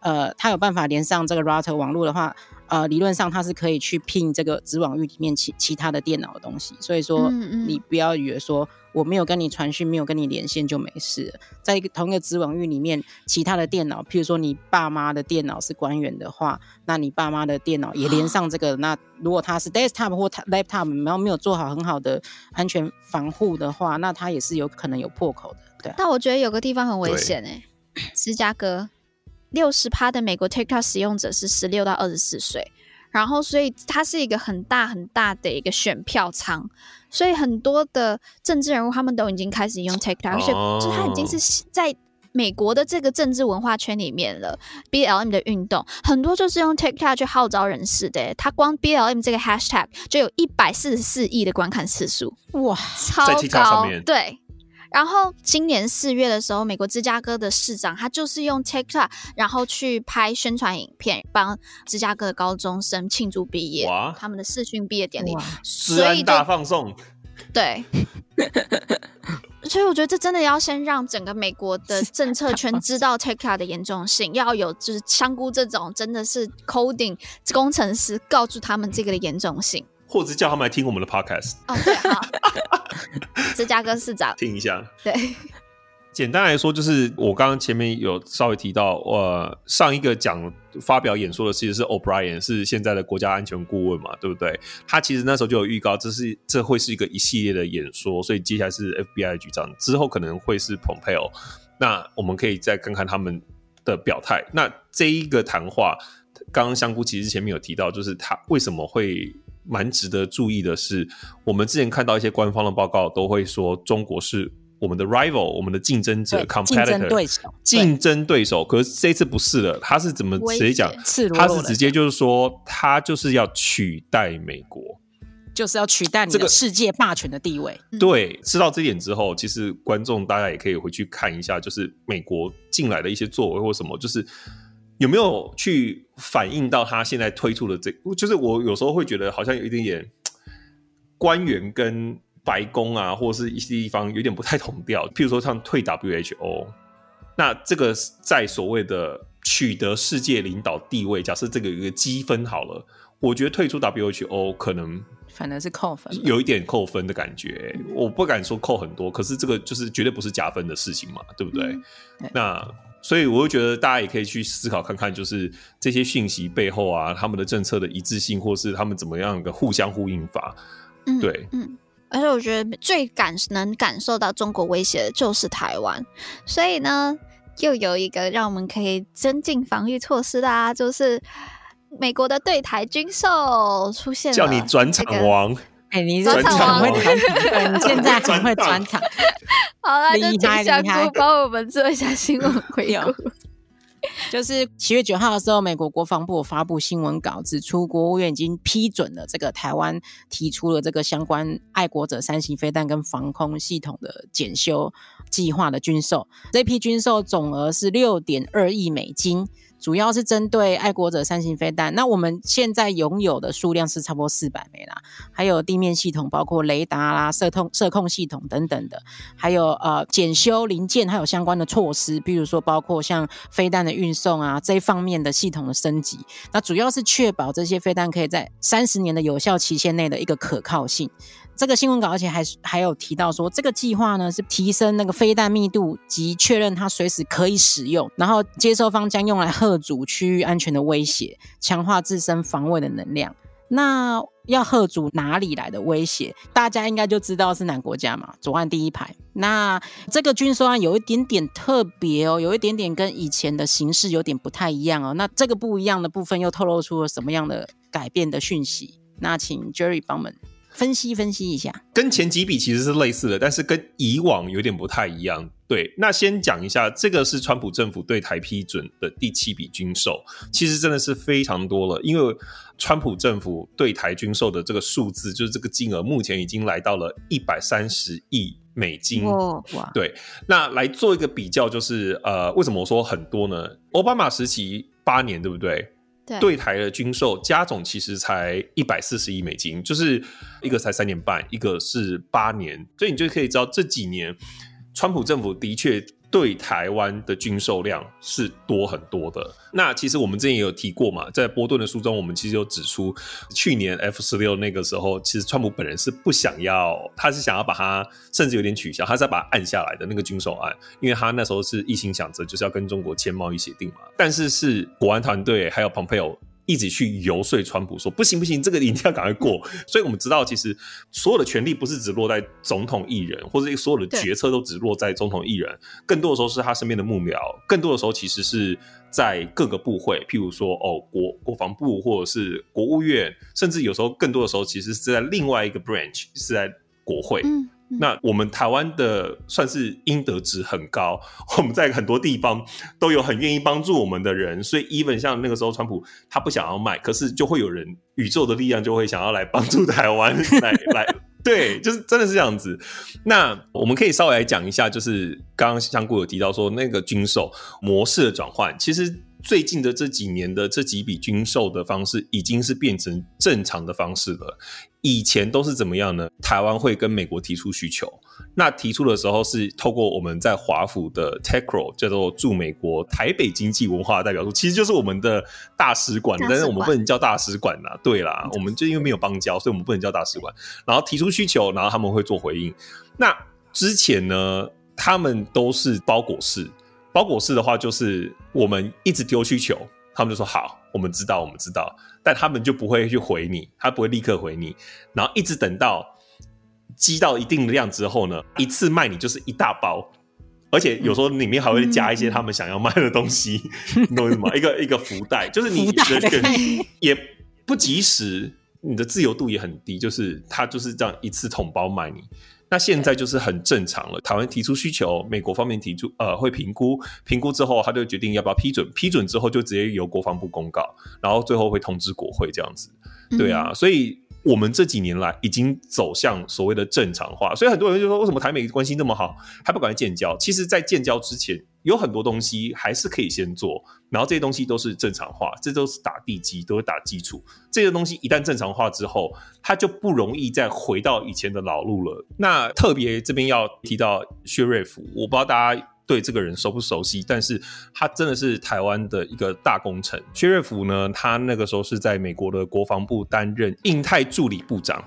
呃，它有办法连上这个 router 网络的话，呃，理论上它是可以去 ping 这个子网域里面其其他的电脑的东西。所以说，你不要以为说我没有跟你传讯，没有跟你连线就没事了。在一个同一个子网域里面，其他的电脑，譬如说你爸妈的电脑是官员的话，那你爸妈的电脑也连上这个。那如果他是 desktop 或 laptop，然后没有做好很好的安全防护的话，那它也是有可能有破口的。对。但我觉得有个地方很危险哎、欸，芝加哥。六十趴的美国 TikTok 使用者是十六到二十四岁，然后所以它是一个很大很大的一个选票仓，所以很多的政治人物他们都已经开始用 TikTok，而且就它已经是在美国的这个政治文化圈里面了。BLM 的运动很多就是用 TikTok 去号召人士的，它光 BLM 这个 Hashtag 就有一百四十四亿的观看次数，哇，超高，对。然后今年四月的时候，美国芝加哥的市长他就是用 TikTok，然后去拍宣传影片，帮芝加哥的高中生庆祝毕业，哇他们的视讯毕业典礼，所以大放送。对，所以我觉得这真的要先让整个美国的政策圈知道 TikTok 的严重性，要有就是香菇这种真的是 coding 工程师告诉他们这个的严重性。或者是叫他们来听我们的 podcast 哦，对，好，芝加哥市长听一下。对，简单来说，就是我刚刚前面有稍微提到，呃，上一个讲发表演说的其实是 O'Brien，是现在的国家安全顾问嘛，对不对？他其实那时候就有预告，这是这会是一个一系列的演说，所以接下来是 FBI 局长，之后可能会是 Pompeo。那我们可以再看看他们的表态。那这一个谈话。刚刚香菇其实前面有提到，就是他为什么会蛮值得注意的是，我们之前看到一些官方的报告都会说中国是我们的 rival，我们的竞争者，competitor，竞争对手，竞争对手。可是这次不是了，他是怎么直接讲？他是直接就是说，他就是要取代美国。就是要取代你的世界霸权的地位。这个、对，知道这点之后，其实观众大家也可以回去看一下，就是美国进来的一些作为或什么，就是有没有去反映到他现在推出的这，就是我有时候会觉得好像有一点点官员跟白宫啊，或者是一些地方有点不太同调。譬如说像退 WHO，那这个在所谓的取得世界领导地位，假设这个有一个积分好了，我觉得退出 WHO 可能。反而是扣分，有一点扣分的感觉。我不敢说扣很多，可是这个就是绝对不是加分的事情嘛，对不对？嗯、对，那所以我就觉得大家也可以去思考看看，就是这些讯息背后啊，他们的政策的一致性，或是他们怎么样的互相呼应法。嗯，对，嗯。而且我觉得最感能感受到中国威胁的就是台湾，所以呢，又有一个让我们可以增进防御措施的啊，就是。美国的对台军售出现了，叫你转场王，哎、欸，你转场王会转场，你现在很会转场，好了，就请小姑帮我们做一下新闻回顾。就是七月九号的时候，美国国防部发布新闻稿，指出国务院已经批准了这个台湾提出了这个相关爱国者三型飞弹跟防空系统的检修计划的军售，这批军售总额是六点二亿美金。主要是针对爱国者三型飞弹，那我们现在拥有的数量是差不多四百枚啦，还有地面系统，包括雷达啦、射控、射控系统等等的，还有呃检修零件，还有相关的措施，比如说包括像飞弹的运送啊这一方面的系统的升级，那主要是确保这些飞弹可以在三十年的有效期限内的一个可靠性。这个新闻稿，而且还还有提到说，这个计划呢是提升那个飞弹密度及确认它随时可以使用，然后接收方将用来吓阻区域安全的威胁，强化自身防卫的能量。那要吓阻哪里来的威胁？大家应该就知道是哪国家嘛？左岸第一排。那这个军售案有一点点特别哦，有一点点跟以前的形式有点不太一样哦。那这个不一样的部分又透露出了什么样的改变的讯息？那请 Jerry 帮我们。分析分析一下，跟前几笔其实是类似的，但是跟以往有点不太一样。对，那先讲一下，这个是川普政府对台批准的第七笔军售，其实真的是非常多了。因为川普政府对台军售的这个数字，就是这个金额，目前已经来到了一百三十亿美金。哇，对，那来做一个比较，就是呃，为什么我说很多呢？奥巴马时期八年，对不对？对，台的军售加总其实才一百四十亿美金，就是一个才三年半，一个是八年，所以你就可以知道这几年川普政府的确。对台湾的军售量是多很多的。那其实我们之前也有提过嘛，在波顿的书中，我们其实有指出，去年 F 十六那个时候，其实川普本人是不想要，他是想要把它甚至有点取消，他是要把它按下来的那个军售案，因为他那时候是一心想着就是要跟中国签贸易协定嘛。但是是国安团队还有蓬佩奥。一直去游说川普说不行不行，这个一定要赶快过。所以我们知道，其实所有的权利不是只落在总统一人，或者所有的决策都只落在总统一人，更多的时候是他身边的幕僚，更多的时候其实是在各个部会，譬如说哦国国防部或者是国务院，甚至有时候更多的时候其实是在另外一个 branch 是在国会。嗯那我们台湾的算是应得值很高，我们在很多地方都有很愿意帮助我们的人，所以 even 像那个时候川普他不想要卖，可是就会有人宇宙的力量就会想要来帮助台湾，来来，对，就是真的是这样子。那我们可以稍微来讲一下，就是刚刚香菇有提到说那个军售模式的转换，其实。最近的这几年的这几笔军售的方式，已经是变成正常的方式了。以前都是怎么样呢？台湾会跟美国提出需求，那提出的时候是透过我们在华府的 TACRO，叫做驻美国台北经济文化代表处，其实就是我们的大使馆，但是我们不能叫大使馆呐。对啦，我们就因为没有邦交，所以我们不能叫大使馆。然后提出需求，然后他们会做回应。那之前呢，他们都是包裹式。包裹式的话，就是我们一直丢需求，他们就说好，我们知道，我们知道，但他们就不会去回你，他不会立刻回你，然后一直等到积到一定的量之后呢，一次卖你就是一大包，而且有时候里面还会加一些他们想要卖的东西，嗯、你懂我意思吗？一个一个福袋，就是你的 也不及时，你的自由度也很低，就是他就是这样一次桶包卖你。那现在就是很正常了。台湾提出需求，美国方面提出，呃，会评估，评估之后他就决定要不要批准，批准之后就直接由国防部公告，然后最后会通知国会这样子。对啊，嗯、所以我们这几年来已经走向所谓的正常化，所以很多人就说，为什么台美关系那么好，还不赶快建交？其实，在建交之前。有很多东西还是可以先做，然后这些东西都是正常化，这都是打地基，都是打基础。这些东西一旦正常化之后，它就不容易再回到以前的老路了。那特别这边要提到薛瑞福，我不知道大家对这个人熟不熟悉，但是他真的是台湾的一个大功臣。薛瑞福呢，他那个时候是在美国的国防部担任印太助理部长。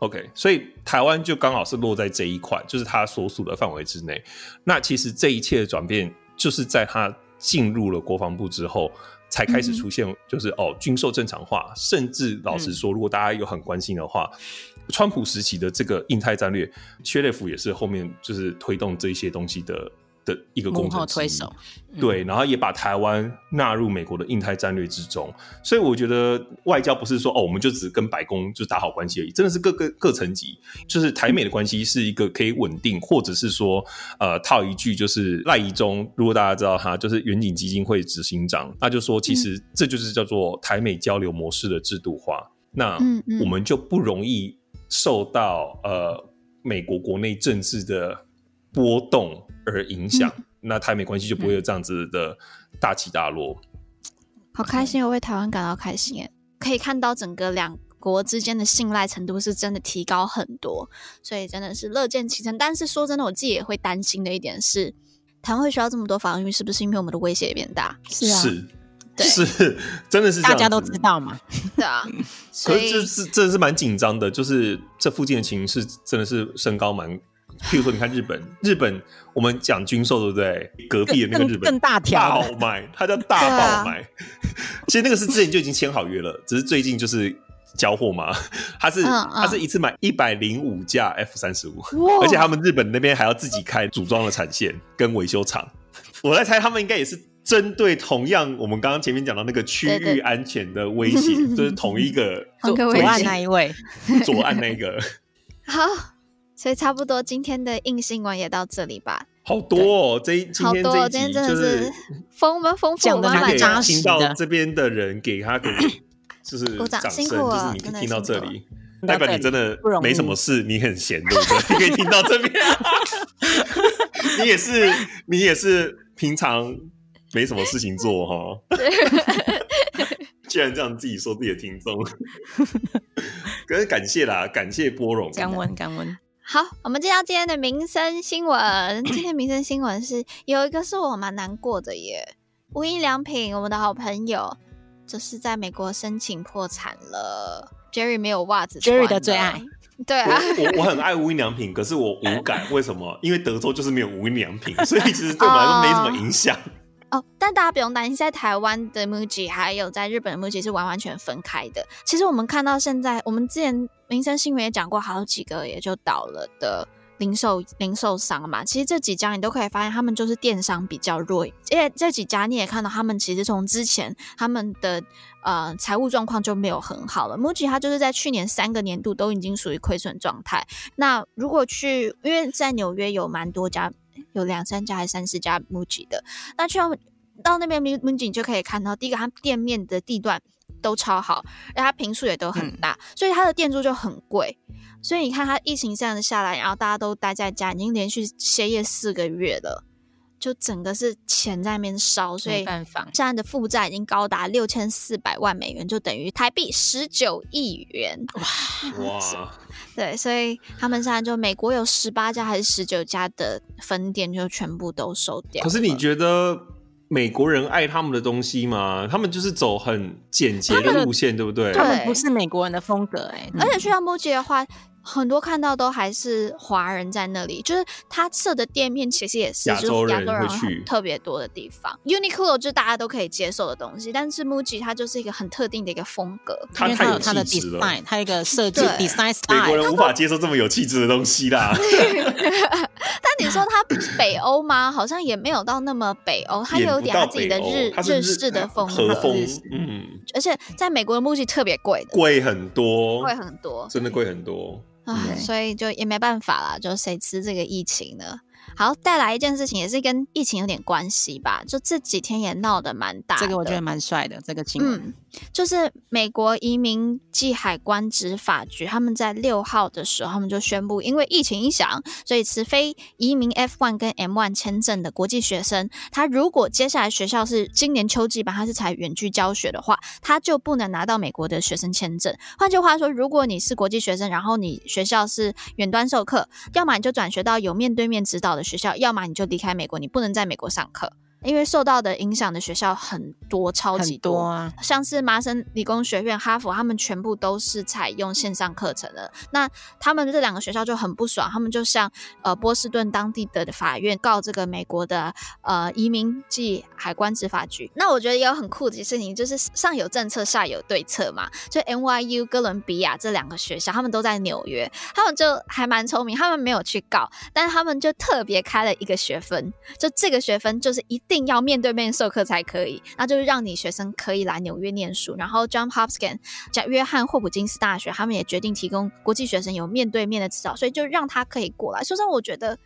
OK，所以台湾就刚好是落在这一块，就是他所属的范围之内。那其实这一切的转变，就是在他进入了国防部之后，才开始出现，就是、嗯、哦，军售正常化。甚至老实说，如果大家有很关心的话，嗯、川普时期的这个印太战略，薛列夫也是后面就是推动这些东西的。的一个工程推手，对，然后也把台湾纳入美国的印太战略之中，所以我觉得外交不是说哦，我们就只跟白宫就打好关系而已，真的是各个各层级，就是台美的关系是一个可以稳定，或者是说呃套一句就是赖宜中，如果大家知道他就是远景基金会执行长，那就说其实这就是叫做台美交流模式的制度化，那我们就不容易受到呃美国国内政治的波动。而影响，嗯、那台美关系就不会有这样子的大起大落。好开心，我为台湾感到开心耶！可以看到整个两国之间的信赖程度是真的提高很多，所以真的是乐见其成。但是说真的，我自己也会担心的一点是，台湾会需要这么多防御，是不是因为我们的威胁也变大？是啊，是，是，真的是大家都知道嘛？对啊，可是这是这是蛮紧张的，就是这附近的情势真的是升高蛮。譬如说，你看日本，日本我们讲军售，对不对？隔壁的那个日本更大条爆买，它叫大爆买。啊、其实那个是之前就已经签好约了，只是最近就是交货嘛。它是它是一次买一百零五架 F 三十五，而且他们日本那边还要自己开组装的产线跟维修厂。我在猜，他们应该也是针对同样我们刚刚前面讲到那个区域安全的威胁，就是同一个左左岸那一位，左岸那个 好。所以差不多今天的硬新闻也到这里吧。好多哦，这一今天这一集就是 丰丰丰讲的蛮扎实的。听到这边的人给他给 就是掌声，就是你听到这里，代表你真的没什么事，你很闲，对不对？你可以听到这边，你也是你也是平常没什么事情做哈。既然这样自己说自己的听众，可是感谢啦，感谢波荣，感恩感恩。好，我们接到今天的民生新闻。今天民生新闻是有一个是我蛮难过的耶，无印良品，我们的好朋友，就是在美国申请破产了。Jerry 没有袜子，Jerry 的最爱。对啊，我我，很爱无印良品，可是我无感，为什么？因为德州就是没有无印良品，所以其实对我来说没什么影响。Oh. 哦，但大家不用担心，在台湾的 MUJI 还有在日本的 MUJI 是完完全分开的。其实我们看到现在，我们之前民生新闻也讲过好几个也就倒了的零售零售商嘛。其实这几家你都可以发现，他们就是电商比较弱。因为这几家你也看到，他们其实从之前他们的呃财务状况就没有很好了。MUJI 它就是在去年三个年度都已经属于亏损状态。那如果去，因为在纽约有蛮多家。有两三家还是三四家 MUJI 的，那去到到那边 MUJI 就可以看到，第一个它店面的地段都超好，而它平数也都很大，嗯、所以它的店租就很贵。所以你看它疫情这样子下来，然后大家都待在家，已经连续歇业四个月了，就整个是钱在那边烧，所以现在的负债已经高达六千四百万美元，就等于台币十九亿元。哇 哇！对，所以他们现在就美国有十八家还是十九家的分店就全部都收掉。可是你觉得美国人爱他们的东西嘛？他们就是走很简洁的路线，对不对？他们不是美国人的风格哎、欸。而且去到 MUJI 的话。很多看到都还是华人在那里，就是他设的店面其实也是亚洲人会去特别多的地方。Uniqlo 就大家都可以接受的东西，但是 MUJI 它就是一个很特定的一个风格，它太有气质了。它一个设计 design style，美国人无法接受这么有气质的东西啦。但你说它北欧吗？好像也没有到那么北欧，它有点它自己的日日，式的风和风。嗯，而且在美国的木器特别贵，贵很多，贵很多，真的贵很多。唉，所以就也没办法啦，就谁吃这个疫情呢？好，带来一件事情也是跟疫情有点关系吧，就这几天也闹得蛮大的。这个我觉得蛮帅的，这个新闻。嗯就是美国移民暨海关执法局，他们在六号的时候，他们就宣布，因为疫情影响，所以持非移民 F1 跟 M1 签证的国际学生，他如果接下来学校是今年秋季班，他是采远距教学的话，他就不能拿到美国的学生签证。换句话说，如果你是国际学生，然后你学校是远端授课，要么你就转学到有面对面指导的学校，要么你就离开美国，你不能在美国上课。因为受到的影响的学校很多，超级多，多啊，像是麻省理工学院、哈佛，他们全部都是采用线上课程的。那他们这两个学校就很不爽，他们就向呃波士顿当地的法院告这个美国的呃移民暨海关执法局。那我觉得也有很酷的事情，就是上有政策，下有对策嘛。就 NYU 哥伦比亚这两个学校，他们都在纽约，他们就还蛮聪明，他们没有去告，但是他们就特别开了一个学分，就这个学分就是一。一定要面对面授课才可以，那就是让你学生可以来纽约念书。然后 John Hopkins 加约翰霍普金斯大学，他们也决定提供国际学生有面对面的指导，所以就让他可以过来。说真的，我觉得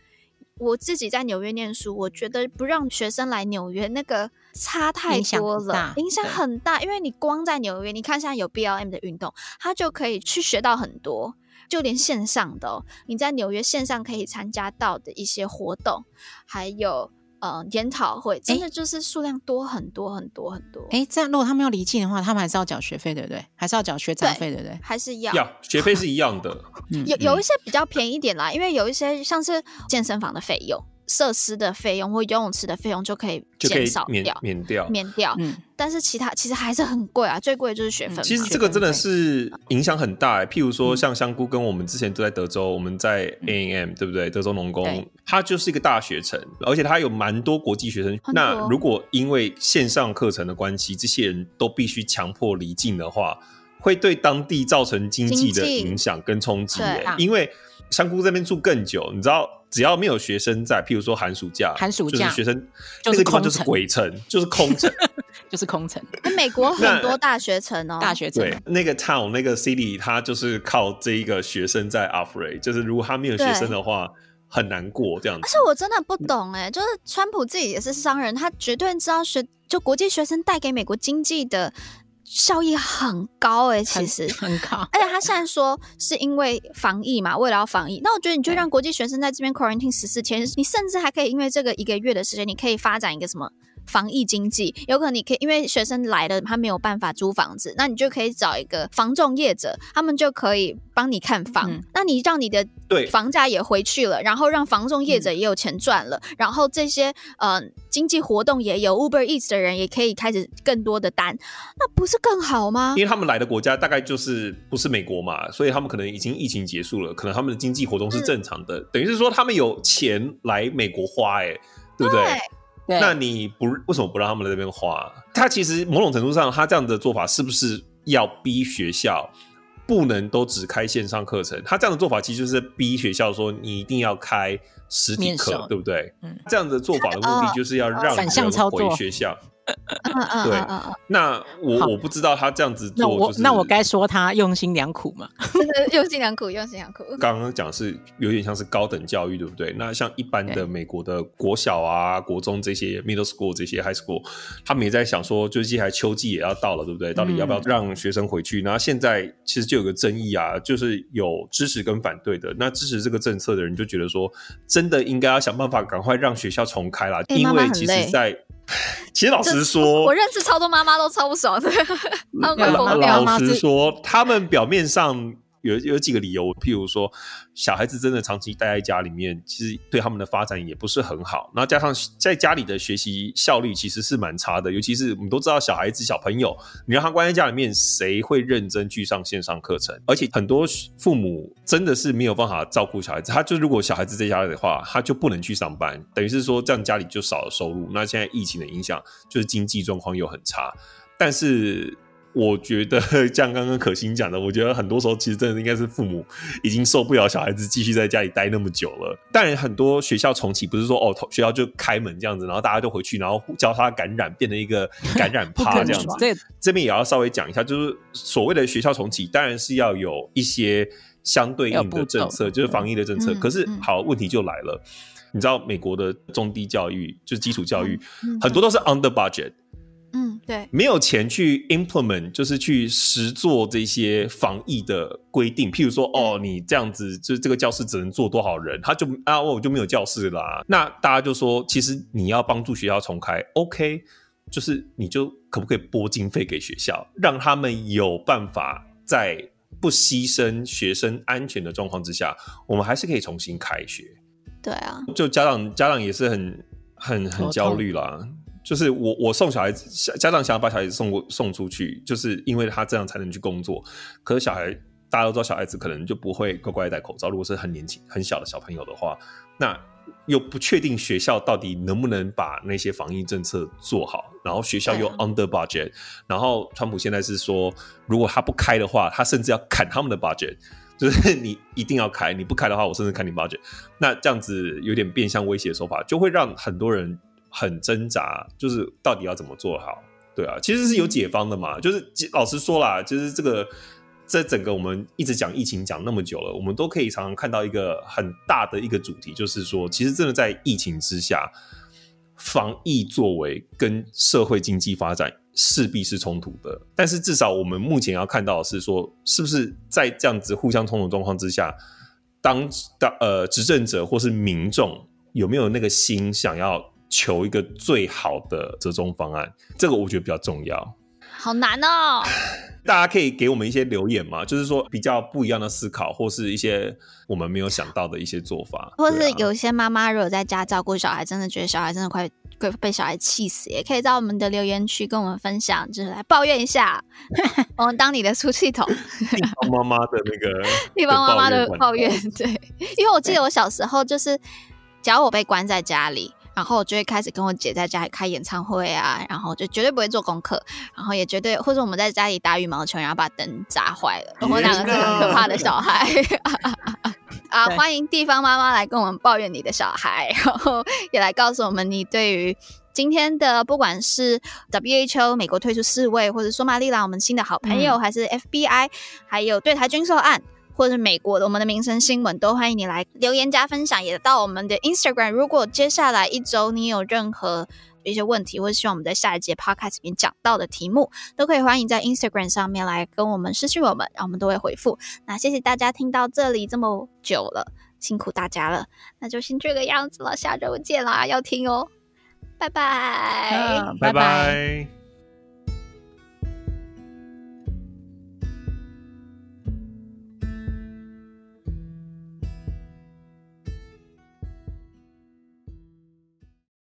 我自己在纽约念书，我觉得不让学生来纽约那个差太多了，影响很大。因为你光在纽约，你看现在有 BLM 的运动，他就可以去学到很多，就连线上的哦，你在纽约线上可以参加到的一些活动，还有。嗯，研讨会真的就是数量多很多很多很多。哎、欸，这样如果他们要离境的话，他们还是要缴学费，对不对？还是要缴学杂费，对不对？还是要？要学费是一样的。嗯、有有一些比较便宜一点啦，因为有一些像是健身房的费用。设施的费用或游泳池的费用就可以减少掉，免掉，免掉。嗯，但是其他其实还是很贵啊，最贵的就是学分。其实这个真的是影响很大、欸。譬如说，像香菇跟我们之前都在德州，我们在 A&M、嗯、对不对？德州农工，它就是一个大学城，而且它有蛮多国际学生。那如果因为线上课程的关系，这些人都必须强迫离境的话，会对当地造成经济的影响跟冲击、欸。因为香菇这边住更久，你知道。只要没有学生在，譬如说寒暑假，寒暑假就是学生，那个地方就是鬼城，就是空城，就是空城。美国很多大学城哦，大学城。对，那个 town 那个 city，它就是靠这一个学生在 operate，就是如果他没有学生的话，很难过这样子。而且我真的不懂哎，就是川普自己也是商人，他绝对知道学就国际学生带给美国经济的。效益很高哎、欸，其实很，很高，而且他现在说是因为防疫嘛，为了要防疫，那我觉得你就让国际学生在这边 quarantine 十四天，你甚至还可以因为这个一个月的时间，你可以发展一个什么？防疫经济有可能你可以，因为学生来了，他没有办法租房子，那你就可以找一个房仲业者，他们就可以帮你看房。嗯、那你让你的对房价也回去了，然后让房仲业者也有钱赚了，嗯、然后这些呃经济活动也有 Uber Eats 的人也可以开始更多的单，那不是更好吗？因为他们来的国家大概就是不是美国嘛，所以他们可能已经疫情结束了，可能他们的经济活动是正常的，嗯、等于是说他们有钱来美国花、欸，哎，对不对？对那你不为什么不让他们在这边花？他其实某种程度上，他这样的做法是不是要逼学校不能都只开线上课程？他这样的做法其实就是逼学校说你一定要开实体课，对不对？嗯，这样的做法的目的就是要让人回学校。对，那我我不知道他这样子做，那我那我该说他用心良苦吗？真的用心良苦，用心良苦。刚刚讲是有点像是高等教育，对不对？那像一般的美国的国小啊、国中这些 middle school 这些 high school，他们也在想说，就接下来秋季也要到了，对不对？到底要不要让学生回去？然后现在其实就有个争议啊，就是有支持跟反对的。那支持这个政策的人就觉得说，真的应该要想办法赶快让学校重开啦，因为其实在。其实老实说，我认识超多妈妈都超不爽的。老实说，他们表面上。有有几个理由，譬如说，小孩子真的长期待在家里面，其实对他们的发展也不是很好。然后加上在家里的学习效率其实是蛮差的，尤其是我们都知道，小孩子小朋友，你让他关在家里面，谁会认真去上线上课程？而且很多父母真的是没有办法照顾小孩子，他就如果小孩子在家里的话，他就不能去上班，等于是说这样家里就少了收入。那现在疫情的影响，就是经济状况又很差，但是。我觉得 像刚刚可心讲的，我觉得很多时候其实真的应该是父母已经受不了小孩子继续在家里待那么久了。当然，很多学校重启不是说哦，学校就开门这样子，然后大家就回去，然后交叉感染，变成一个 感染趴这样子。这这边也要稍微讲一下，就是所谓的学校重启，当然是要有一些相对应的政策，就是防疫的政策。可是好，问题就来了，你知道美国的中低教育就是基础教育，很多都是 under budget。嗯，对，没有钱去 implement，就是去实做这些防疫的规定。譬如说，哦，你这样子，就是这个教室只能坐多少人，他就啊，我就没有教室啦。那大家就说，其实你要帮助学校重开，OK，就是你就可不可以拨经费给学校，让他们有办法在不牺牲学生安全的状况之下，我们还是可以重新开学。对啊，就家长家长也是很很很焦虑啦。就是我，我送小孩子，家长想要把小孩子送过送出去，就是因为他这样才能去工作。可是小孩，大家都知道，小孩子可能就不会乖乖戴口罩。如果是很年轻、很小的小朋友的话，那又不确定学校到底能不能把那些防疫政策做好。然后学校又 under budget，然后川普现在是说，如果他不开的话，他甚至要砍他们的 budget，就是 你一定要开，你不开的话，我甚至砍你 budget。那这样子有点变相威胁的手法，就会让很多人。很挣扎，就是到底要怎么做好？对啊，其实是有解方的嘛。就是老实说啦，其实这个这整个我们一直讲疫情讲那么久了，我们都可以常常看到一个很大的一个主题，就是说，其实真的在疫情之下，防疫作为跟社会经济发展势必是冲突的。但是至少我们目前要看到的是说，是不是在这样子互相冲突状况之下，当当呃执政者或是民众有没有那个心想要？求一个最好的折中方案，这个我觉得比较重要。好难哦！大家可以给我们一些留言嘛，就是说比较不一样的思考，或是一些我们没有想到的一些做法，或是有一些妈妈如果在家照顾小孩，真的觉得小孩真的快快被小孩气死，也可以在我们的留言区跟我们分享，就是来抱怨一下，我们当你的出气筒。地方妈妈的那个地方妈妈的抱怨，对，因为我记得我小时候就是，只要我被关在家里。然后我就会开始跟我姐在家里开演唱会啊，然后就绝对不会做功课，然后也绝对或者我们在家里打羽毛球，然后把灯砸坏了。我们两个是很可怕的小孩 啊！欢迎地方妈妈来跟我们抱怨你的小孩，然后也来告诉我们你对于今天的不管是 WHO 美国退出世卫，或者索马里兰我们新的好朋友，嗯、还是 FBI，还有对台军售案。或者是美国的我们的民生新闻，都欢迎你来留言加分享，也到我们的 Instagram。如果接下来一周你有任何一些问题，或者希望我们在下一节 Podcast 里面讲到的题目，都可以欢迎在 Instagram 上面来跟我们私讯我们，然后我们都会回复。那谢谢大家听到这里这么久了，辛苦大家了，那就先这个样子了，下周见啦，要听哦，拜拜，拜拜。